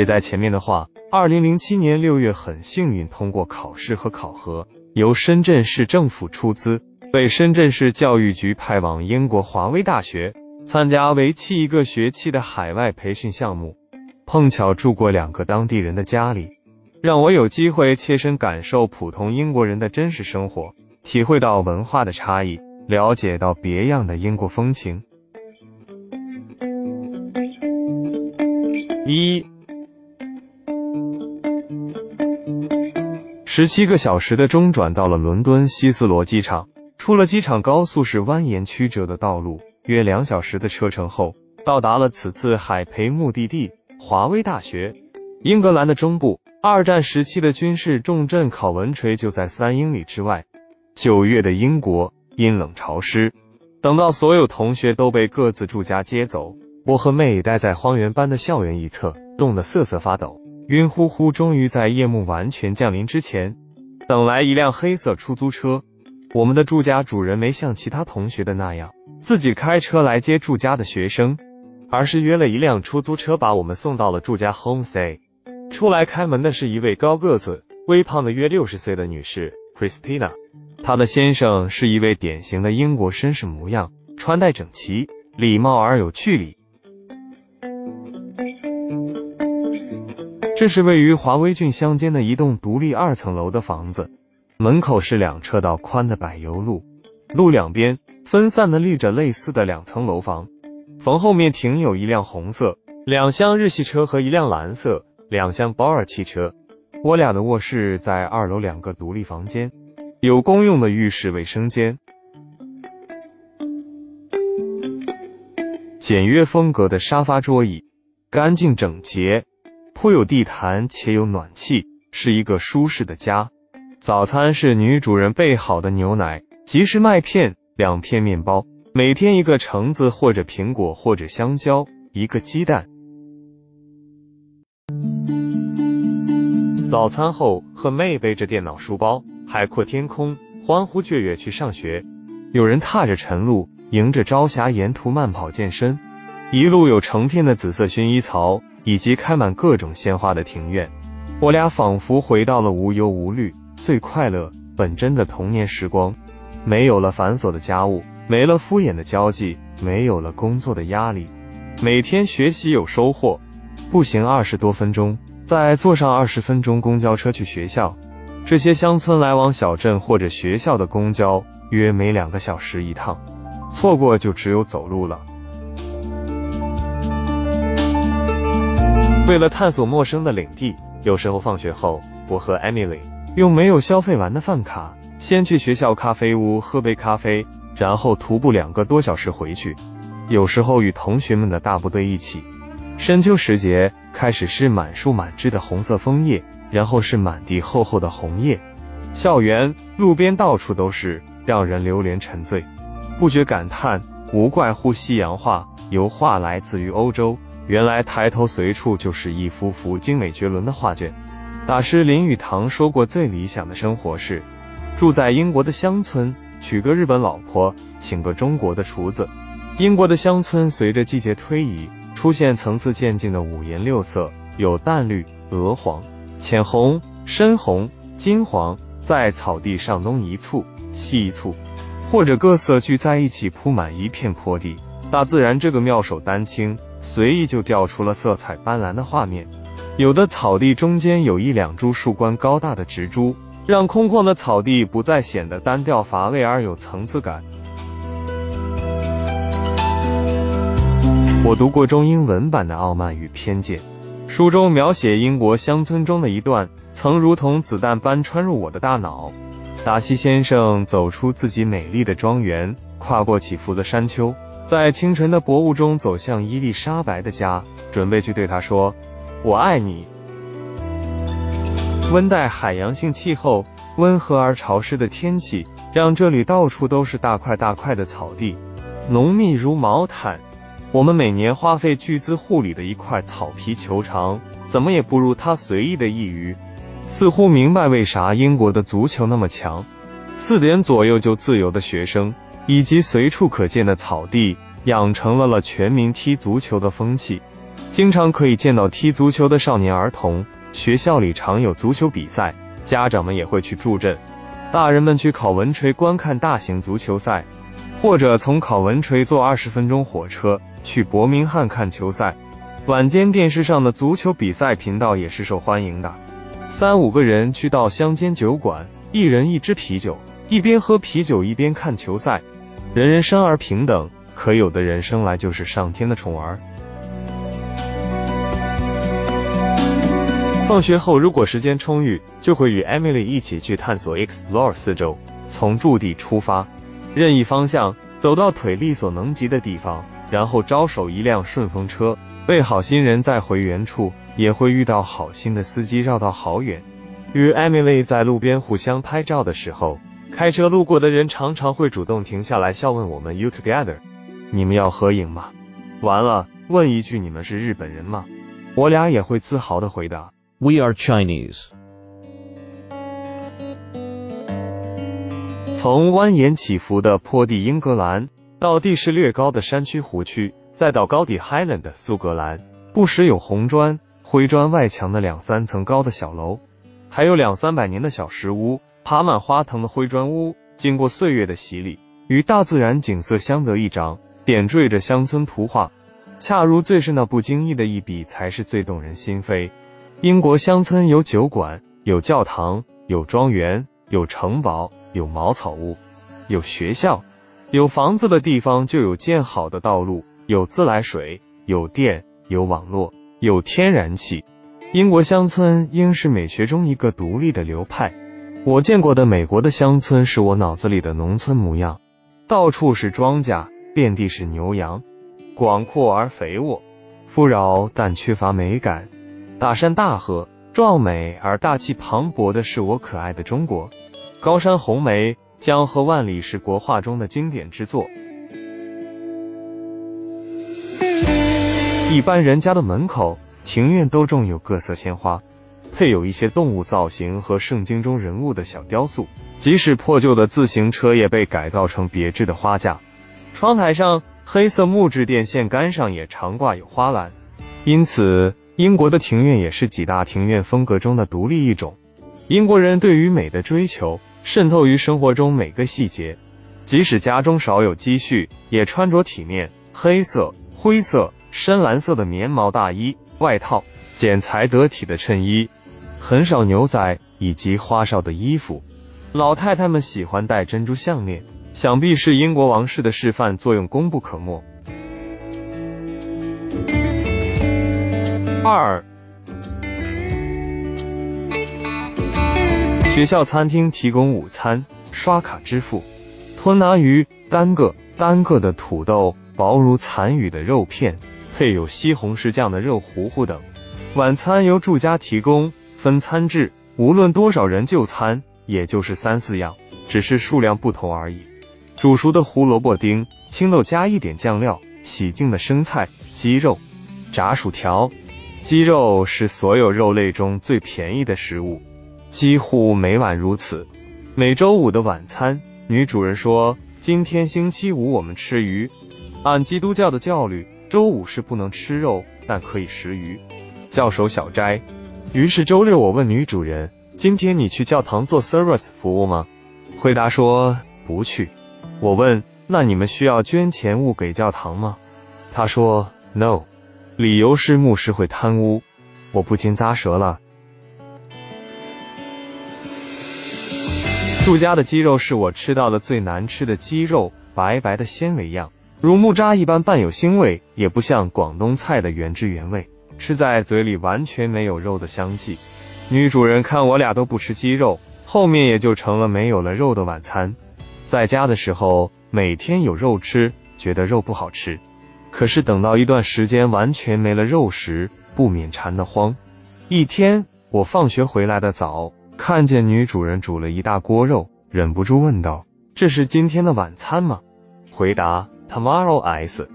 写在前面的话。二零零七年六月，很幸运通过考试和考核，由深圳市政府出资，被深圳市教育局派往英国华威大学参加为期一个学期的海外培训项目。碰巧住过两个当地人的家里，让我有机会切身感受普通英国人的真实生活，体会到文化的差异，了解到别样的英国风情。一。十七个小时的中转到了伦敦希斯罗机场，出了机场，高速是蜿蜒曲折的道路，约两小时的车程后，到达了此次海培目的地华威大学。英格兰的中部，二战时期的军事重镇考文垂就在三英里之外。九月的英国阴冷潮湿，等到所有同学都被各自住家接走，我和妹待在荒原般的校园一侧，冻得瑟瑟发抖。晕乎乎，终于在夜幕完全降临之前，等来一辆黑色出租车。我们的住家主人没像其他同学的那样自己开车来接住家的学生，而是约了一辆出租车把我们送到了住家 homestay。出来开门的是一位高个子、微胖的约六十岁的女士 Christina，她的先生是一位典型的英国绅士模样，穿戴整齐、礼貌而有距离。这是位于华威郡乡间的一栋独立二层楼的房子，门口是两车道宽的柏油路，路两边分散的立着类似的两层楼房，房后面停有一辆红色两厢日系车和一辆蓝色两厢保尔汽车。我俩的卧室在二楼两个独立房间，有公用的浴室、卫生间，简约风格的沙发桌椅，干净整洁。铺有地毯且有暖气，是一个舒适的家。早餐是女主人备好的牛奶、即食麦片、两片面包，每天一个橙子或者苹果或者香蕉，一个鸡蛋。早餐后，和妹背着电脑书包，海阔天空，欢呼雀跃去上学。有人踏着晨露，迎着朝霞，沿途慢跑健身。一路有成片的紫色薰衣草。以及开满各种鲜花的庭院，我俩仿佛回到了无忧无虑、最快乐、本真的童年时光。没有了繁琐的家务，没了敷衍的交际，没有了工作的压力。每天学习有收获。步行二十多分钟，再坐上二十分钟公交车去学校。这些乡村来往小镇或者学校的公交约每两个小时一趟，错过就只有走路了。为了探索陌生的领地，有时候放学后，我和 Emily 用没有消费完的饭卡，先去学校咖啡屋喝杯咖啡，然后徒步两个多小时回去。有时候与同学们的大部队一起。深秋时节，开始是满树满枝的红色枫叶，然后是满地厚厚的红叶。校园、路边到处都是，让人流连沉醉，不觉感叹，无怪乎西洋画、油画来自于欧洲。原来抬头随处就是一幅幅精美绝伦的画卷。大师林语堂说过，最理想的生活是住在英国的乡村，娶个日本老婆，请个中国的厨子。英国的乡村随着季节推移，出现层次渐进的五颜六色，有淡绿、鹅黄、浅红、深红、金黄，在草地上东一簇西一簇，或者各色聚在一起，铺满一片坡地。大自然这个妙手丹青。随意就调出了色彩斑斓的画面，有的草地中间有一两株树冠高大的植株，让空旷的草地不再显得单调乏味而有层次感。我读过中英文版的《傲慢与偏见》，书中描写英国乡村中的一段，曾如同子弹般穿入我的大脑。达西先生走出自己美丽的庄园，跨过起伏的山丘。在清晨的薄雾中走向伊丽莎白的家，准备去对她说：“我爱你。”温带海洋性气候，温和而潮湿的天气，让这里到处都是大块大块的草地，浓密如毛毯。我们每年花费巨资护理的一块草皮球场，怎么也不如他随意的一隅。似乎明白为啥英国的足球那么强，四点左右就自由的学生。以及随处可见的草地，养成了了全民踢足球的风气。经常可以见到踢足球的少年儿童。学校里常有足球比赛，家长们也会去助阵。大人们去考文垂观看大型足球赛，或者从考文垂坐二十分钟火车去伯明翰看球赛。晚间电视上的足球比赛频道也是受欢迎的。三五个人去到乡间酒馆，一人一支啤酒，一边喝啤酒一边看球赛。人人生而平等，可有的人生来就是上天的宠儿。放学后，如果时间充裕，就会与 Emily 一起去探索 Explore 四周。从驻地出发，任意方向，走到腿力所能及的地方，然后招手一辆顺风车，被好心人载回原处，也会遇到好心的司机绕道好远。与 Emily 在路边互相拍照的时候，开车路过的人常常会主动停下来笑问我们 You together？你们要合影吗？完了，问一句你们是日本人吗？我俩也会自豪的回答。We are Chinese. 从蜿蜒起伏的坡地英格兰，到地势略高的山区湖区，再到高地 Highland 苏格兰，不时有红砖、灰砖外墙的两三层高的小楼，还有两三百年的小石屋，爬满花藤的灰砖屋，经过岁月的洗礼，与大自然景色相得益彰，点缀着乡村图画。恰如最是那不经意的一笔，才是最动人心扉。英国乡村有酒馆，有教堂，有庄园，有城堡，有茅草屋，有学校，有房子的地方就有建好的道路，有自来水，有电，有网络，有天然气。英国乡村应是美学中一个独立的流派。我见过的美国的乡村是我脑子里的农村模样，到处是庄稼，遍地是牛羊，广阔而肥沃，富饶但缺乏美感。大山大河，壮美而大气磅礴的是我可爱的中国。高山红梅，江河万里是国画中的经典之作。一般人家的门口、庭院都种有各色鲜花，配有一些动物造型和圣经中人物的小雕塑。即使破旧的自行车也被改造成别致的花架。窗台上黑色木质电线杆上也常挂有花篮，因此。英国的庭院也是几大庭院风格中的独立一种。英国人对于美的追求渗透于生活中每个细节，即使家中少有积蓄，也穿着体面，黑色、灰色、深蓝色的棉毛大衣、外套，剪裁得体的衬衣，很少牛仔以及花哨的衣服。老太太们喜欢戴珍珠项链，想必是英国王室的示范作用功不可没。二，学校餐厅提供午餐，刷卡支付。吞拿鱼，单个单个的土豆，薄如残雨的肉片，配有西红柿酱的肉糊糊等。晚餐由住家提供，分餐制，无论多少人就餐，也就是三四样，只是数量不同而已。煮熟的胡萝卜丁，青豆加一点酱料，洗净的生菜，鸡肉，炸薯条。鸡肉是所有肉类中最便宜的食物，几乎每晚如此。每周五的晚餐，女主人说：“今天星期五，我们吃鱼。按基督教的教律，周五是不能吃肉，但可以食鱼，教守小斋。”于是周六，我问女主人：“今天你去教堂做 service 服务吗？”回答说：“不去。”我问：“那你们需要捐钱物给教堂吗？”她说：“No。”理由是牧师会贪污，我不禁咂舌了。住家的鸡肉是我吃到的最难吃的鸡肉，白白的纤维样，如木渣一般，伴有腥味，也不像广东菜的原汁原味，吃在嘴里完全没有肉的香气。女主人看我俩都不吃鸡肉，后面也就成了没有了肉的晚餐。在家的时候，每天有肉吃，觉得肉不好吃。可是等到一段时间完全没了肉食，不免馋得慌。一天，我放学回来的早，看见女主人煮了一大锅肉，忍不住问道：“这是今天的晚餐吗？”回答：“Tomorrow's。”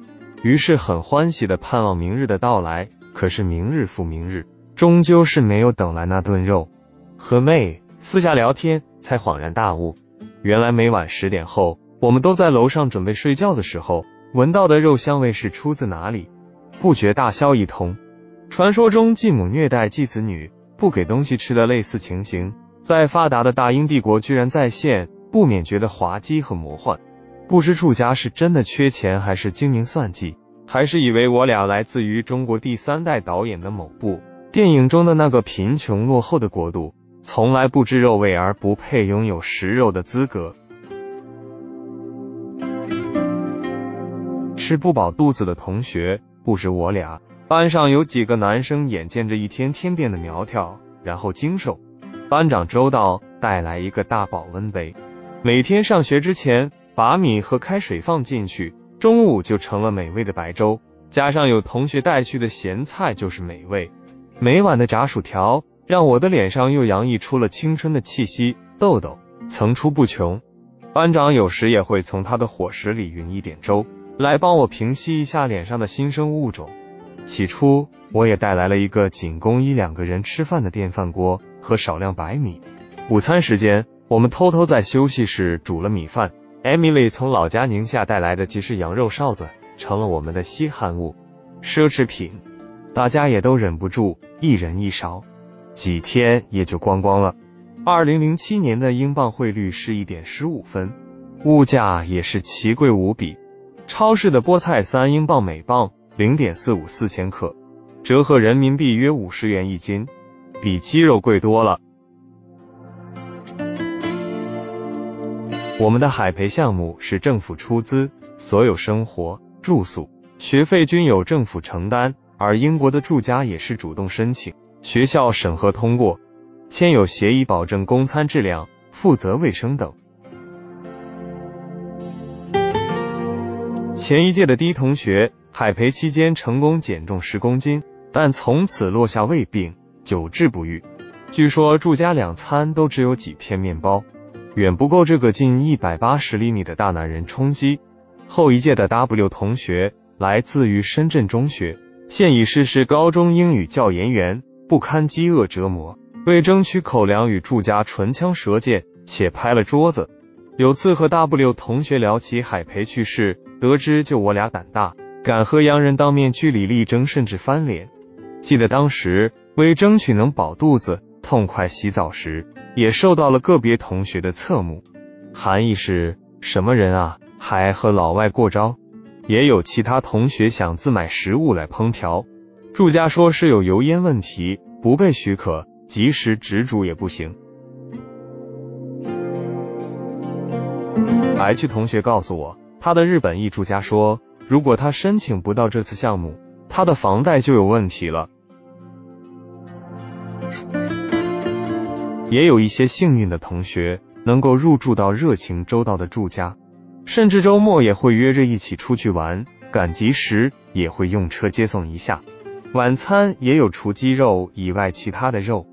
于是很欢喜的盼望明日的到来。可是明日复明日，终究是没有等来那顿肉。和妹私下聊天，才恍然大悟，原来每晚十点后，我们都在楼上准备睡觉的时候。闻到的肉香味是出自哪里？不觉大笑一通。传说中继母虐待继子女，不给东西吃的类似情形，在发达的大英帝国居然再现，不免觉得滑稽和魔幻。不知祝家是真的缺钱，还是精明算计，还是以为我俩来自于中国第三代导演的某部电影中的那个贫穷落后的国度，从来不知肉味而不配拥有食肉的资格。吃不饱肚子的同学不止我俩，班上有几个男生眼见着一天天变得苗条，然后精瘦。班长周到带来一个大保温杯，每天上学之前把米和开水放进去，中午就成了美味的白粥，加上有同学带去的咸菜就是美味。每晚的炸薯条让我的脸上又洋溢出了青春的气息，痘痘层出不穷。班长有时也会从他的伙食里匀一点粥。来帮我平息一下脸上的新生物种。起初，我也带来了一个仅供一两个人吃饭的电饭锅和少量白米。午餐时间，我们偷偷在休息室煮了米饭。Emily 从老家宁夏带来的即食羊肉臊子，成了我们的稀罕物、奢侈品。大家也都忍不住一人一勺，几天也就光光了。二零零七年的英镑汇率是一点十五分，物价也是奇贵无比。超市的菠菜三英镑每磅零点四五四千克，折合人民币约五十元一斤，比鸡肉贵多了。我们的海培项目是政府出资，所有生活、住宿、学费均由政府承担，而英国的住家也是主动申请，学校审核通过，签有协议保证供餐质量、负责卫生等。前一届的 D 同学海培期间成功减重十公斤，但从此落下胃病，久治不愈。据说住家两餐都只有几片面包，远不够这个近一百八十厘米的大男人充饥。后一届的 W 同学来自于深圳中学，现已逝世高中英语教研员，不堪饥饿折磨，为争取口粮与住家唇枪舌剑，且拍了桌子。有次和 W 同学聊起海培去世，得知就我俩胆大，敢和洋人当面据理力争，甚至翻脸。记得当时为争取能饱肚子，痛快洗澡时，也受到了个别同学的侧目，含义是什么人啊，还和老外过招？也有其他同学想自买食物来烹调，住家说是有油烟问题，不被许可，即使只煮也不行。H 同学告诉我，他的日本艺术家说，如果他申请不到这次项目，他的房贷就有问题了。也有一些幸运的同学能够入住到热情周到的住家，甚至周末也会约着一起出去玩，赶集时也会用车接送一下。晚餐也有除鸡肉以外其他的肉。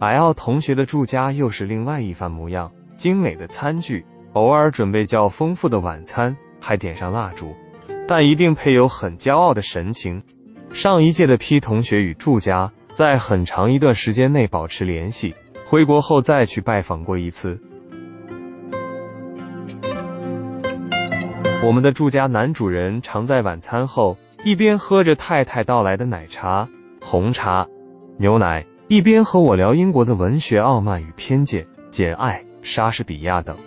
L 同学的住家又是另外一番模样，精美的餐具。偶尔准备较丰富的晚餐，还点上蜡烛，但一定配有很骄傲的神情。上一届的 P 同学与住家在很长一段时间内保持联系，回国后再去拜访过一次。我们的住家男主人常在晚餐后一边喝着太太倒来的奶茶、红茶、牛奶，一边和我聊英国的文学《傲慢与偏见》《简爱》《莎士比亚》等。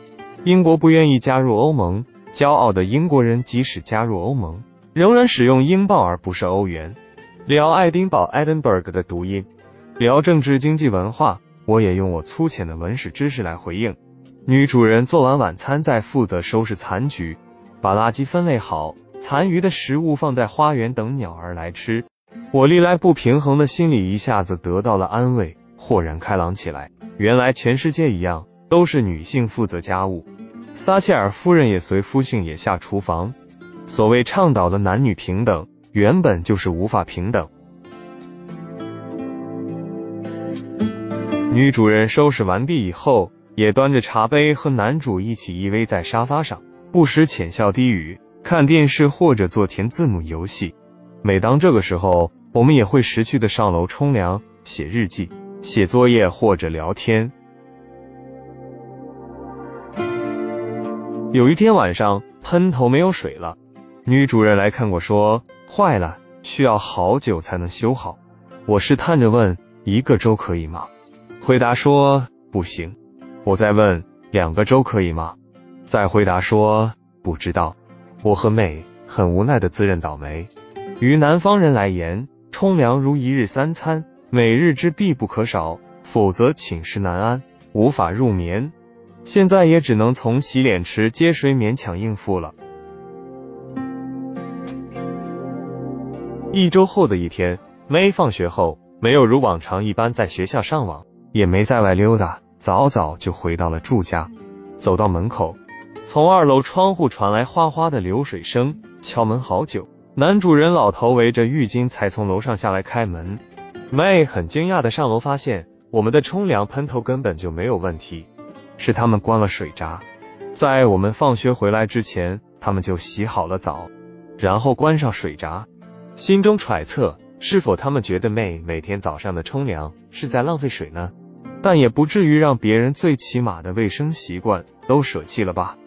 英国不愿意加入欧盟，骄傲的英国人即使加入欧盟，仍然使用英镑而不是欧元。聊爱丁堡 （Edinburgh） 的读音，聊政治、经济、文化，我也用我粗浅的文史知识来回应。女主人做完晚餐，再负责收拾残局，把垃圾分类好，残余的食物放在花园等鸟儿来吃。我历来不平衡的心理一下子得到了安慰，豁然开朗起来。原来全世界一样。都是女性负责家务，撒切尔夫人也随夫姓也下厨房。所谓倡导的男女平等，原本就是无法平等。女主人收拾完毕以后，也端着茶杯和男主一起依偎在沙发上，不时浅笑低语，看电视或者做填字母游戏。每当这个时候，我们也会识趣的上楼冲凉、写日记、写作业或者聊天。有一天晚上，喷头没有水了，女主人来看过，说坏了，需要好久才能修好。我试探着问：“一个周可以吗？”回答说：“不行。”我再问：“两个周可以吗？”再回答说：“不知道。”我和妹很无奈的自认倒霉。于南方人来言，冲凉如一日三餐，每日之必不可少，否则寝食难安，无法入眠。现在也只能从洗脸池接水勉强应付了。一周后的一天，妹放学后没有如往常一般在学校上网，也没在外溜达，早早就回到了住家。走到门口，从二楼窗户传来哗哗的流水声，敲门好久。男主人老头围着浴巾才从楼上下来开门，May 很惊讶的上楼发现我们的冲凉喷头根本就没有问题，是他们关了水闸，在我们放学回来之前，他们就洗好了澡，然后关上水闸。心中揣测是否他们觉得 May 每天早上的冲凉是在浪费水呢？但也不至于让别人最起码的卫生习惯都舍弃了吧。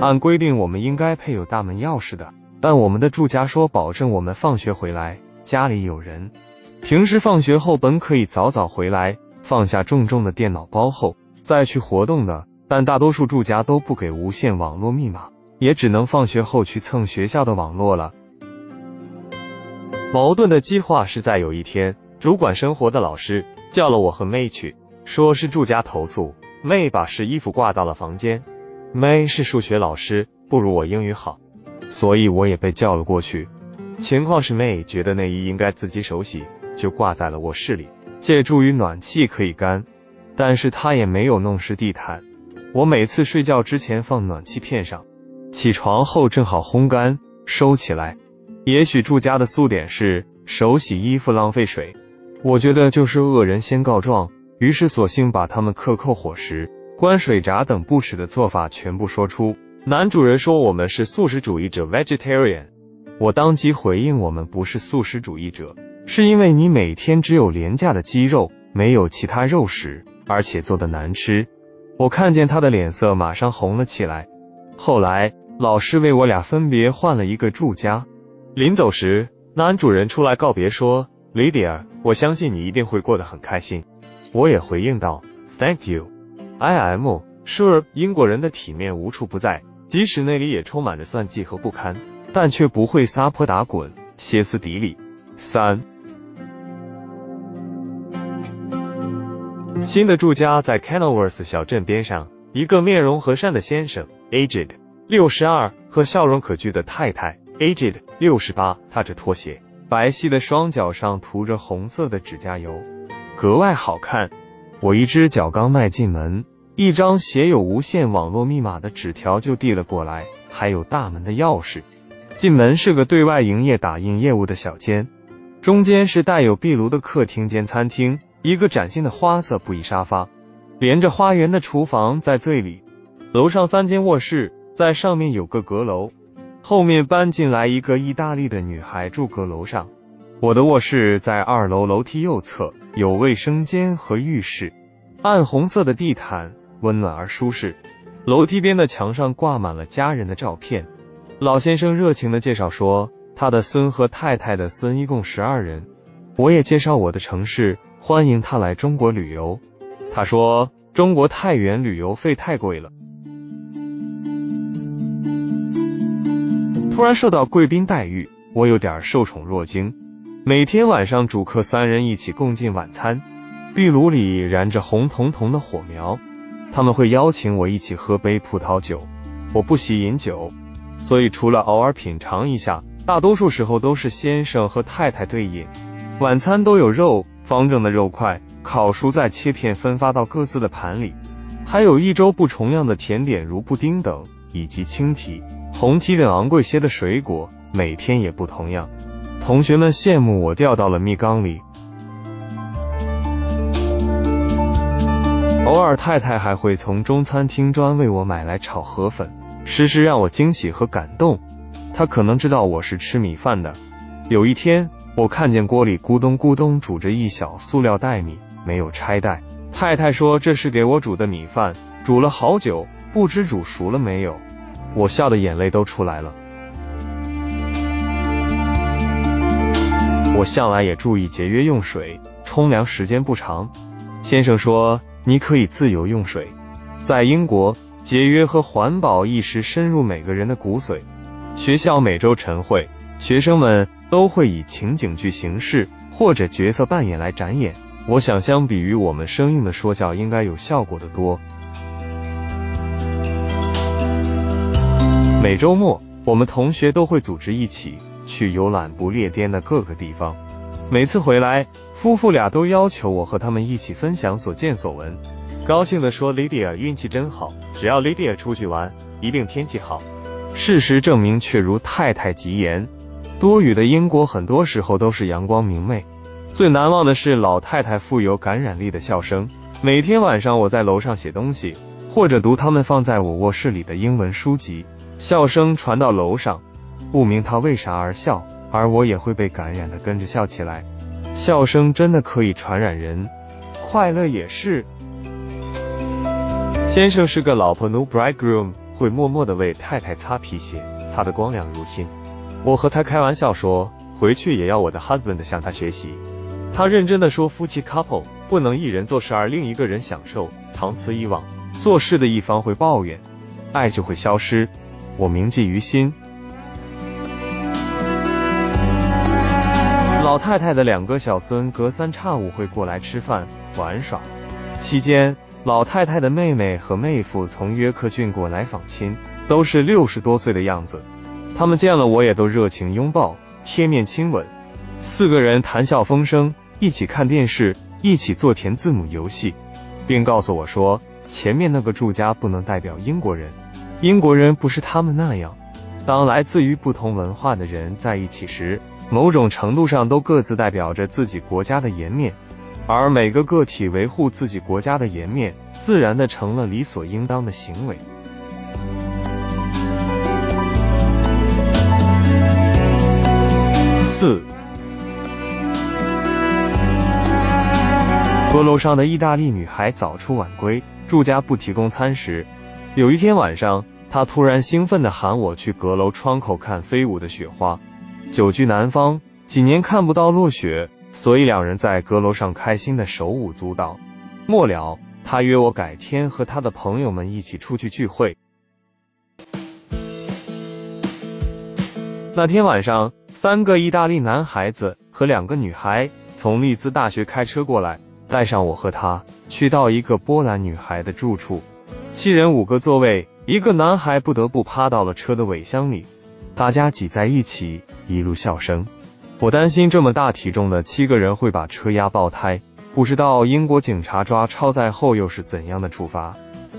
按规定，我们应该配有大门钥匙的，但我们的住家说保证我们放学回来家里有人。平时放学后本可以早早回来，放下重重的电脑包后再去活动的，但大多数住家都不给无线网络密码，也只能放学后去蹭学校的网络了。矛盾的激化是在有一天，主管生活的老师叫了我和妹去，说是住家投诉，妹把湿衣服挂到了房间。May 是数学老师，不如我英语好，所以我也被叫了过去。情况是 May 觉得内衣应该自己手洗，就挂在了卧室里，借助于暖气可以干。但是她也没有弄湿地毯。我每次睡觉之前放暖气片上，起床后正好烘干收起来。也许住家的素点是手洗衣服浪费水，我觉得就是恶人先告状，于是索性把他们克扣伙食。关水闸等不耻的做法全部说出。男主人说我们是素食主义者 （vegetarian），我当即回应我们不是素食主义者，是因为你每天只有廉价的鸡肉，没有其他肉食，而且做的难吃。我看见他的脸色马上红了起来。后来老师为我俩分别换了一个住家。临走时，男主人出来告别说：“Lydia，我相信你一定会过得很开心。”我也回应道：“Thank you。” I am sure，英国人的体面无处不在，即使那里也充满着算计和不堪，但却不会撒泼打滚、歇斯底里。三，新的住家在 Kenilworth 小镇边上，一个面容和善的先生，aged 六十二，和笑容可掬的太太，aged 六十八，踏着拖鞋，白皙的双脚上涂着红色的指甲油，格外好看。我一只脚刚迈进门，一张写有无线网络密码的纸条就递了过来，还有大门的钥匙。进门是个对外营业打印业务的小间，中间是带有壁炉的客厅兼餐厅，一个崭新的花色布艺沙发，连着花园的厨房在最里。楼上三间卧室，在上面有个阁楼，后面搬进来一个意大利的女孩住阁楼上。我的卧室在二楼楼梯右侧，有卫生间和浴室，暗红色的地毯，温暖而舒适。楼梯边的墙上挂满了家人的照片。老先生热情的介绍说，他的孙和太太的孙一共十二人。我也介绍我的城市，欢迎他来中国旅游。他说，中国太远，旅游费太贵了。突然受到贵宾待遇，我有点受宠若惊。每天晚上，主客三人一起共进晚餐，壁炉里燃着红彤彤的火苗。他们会邀请我一起喝杯葡萄酒，我不喜饮酒，所以除了偶尔品尝一下，大多数时候都是先生和太太对饮。晚餐都有肉，方正的肉块，烤熟再切片分发到各自的盘里，还有一周不重样的甜点，如布丁等，以及青提、红提等昂贵些的水果，每天也不同样。同学们羡慕我掉到了蜜缸里。偶尔太太还会从中餐厅专为我买来炒河粉，时时让我惊喜和感动。她可能知道我是吃米饭的。有一天，我看见锅里咕咚咕咚煮着一小塑料袋米，没有拆袋。太太说这是给我煮的米饭，煮了好久，不知煮熟了没有。我笑的眼泪都出来了。我向来也注意节约用水，冲凉时间不长。先生说你可以自由用水。在英国，节约和环保意识深入每个人的骨髓。学校每周晨会，学生们都会以情景剧形式或者角色扮演来展演。我想，相比于我们生硬的说教，应该有效果的多。每周末，我们同学都会组织一起去游览不列颠的各个地方。每次回来，夫妇俩都要求我和他们一起分享所见所闻，高兴地说：“Lydia 运气真好，只要 Lydia 出去玩，一定天气好。”事实证明，却如太太吉言，多雨的英国很多时候都是阳光明媚。最难忘的是老太太富有感染力的笑声。每天晚上，我在楼上写东西，或者读他们放在我卧室里的英文书籍。笑声传到楼上，不明他为啥而笑，而我也会被感染的跟着笑起来。笑声真的可以传染人，快乐也是。先生是个老婆，no bridegroom，会默默的为太太擦皮鞋，擦得光亮如新。我和他开玩笑说，回去也要我的 husband 向他学习。他认真的说，夫妻 couple 不能一人做事而另一个人享受，长此以往，做事的一方会抱怨，爱就会消失。我铭记于心。老太太的两个小孙隔三差五会过来吃饭玩耍，期间老太太的妹妹和妹夫从约克郡过来访亲，都是六十多岁的样子。他们见了我也都热情拥抱、贴面亲吻，四个人谈笑风生，一起看电视，一起做填字母游戏，并告诉我说，前面那个住家不能代表英国人。英国人不是他们那样。当来自于不同文化的人在一起时，某种程度上都各自代表着自己国家的颜面，而每个个体维护自己国家的颜面，自然的成了理所应当的行为。四，阁楼上的意大利女孩早出晚归，住家不提供餐食。有一天晚上。他突然兴奋地喊我去阁楼窗口看飞舞的雪花。久居南方，几年看不到落雪，所以两人在阁楼上开心的手舞足蹈。末了，他约我改天和他的朋友们一起出去聚会。那天晚上，三个意大利男孩子和两个女孩从利兹大学开车过来，带上我和他去到一个波兰女孩的住处，七人五个座位。一个男孩不得不趴到了车的尾箱里，大家挤在一起，一路笑声。我担心这么大体重的七个人会把车压爆胎，不知道英国警察抓超载后又是怎样的处罚。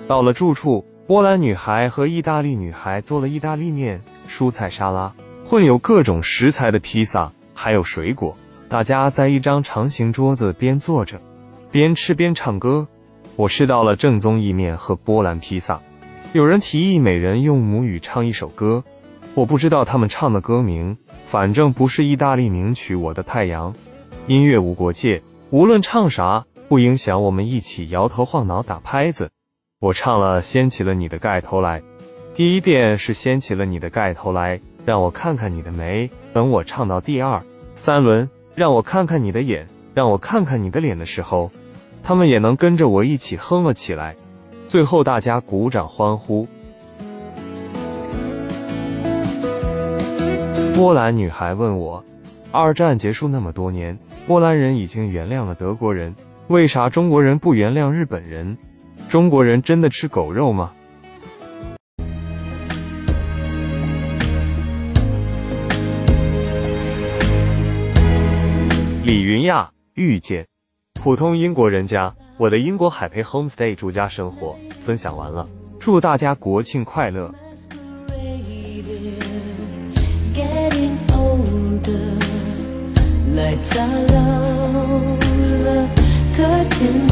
到了住处，波兰女孩和意大利女孩做了意大利面、蔬菜沙拉、混有各种食材的披萨，还有水果。大家在一张长形桌子边坐着，边吃边唱歌。我吃到了正宗意面和波兰披萨。有人提议每人用母语唱一首歌，我不知道他们唱的歌名，反正不是意大利名曲《我的太阳》。音乐无国界，无论唱啥，不影响我们一起摇头晃脑打拍子。我唱了掀起了你的盖头来，第一遍是掀起了你的盖头来，让我看看你的眉。等我唱到第二、三轮，让我看看你的眼，让我看看你的脸的时候，他们也能跟着我一起哼了起来。最后，大家鼓掌欢呼。波兰女孩问我：“二战结束那么多年，波兰人已经原谅了德国人，为啥中国人不原谅日本人？中国人真的吃狗肉吗？”李云亚遇见。普通英国人家，我的英国海培 homestay 住家生活分享完了，祝大家国庆快乐。Are low, curtain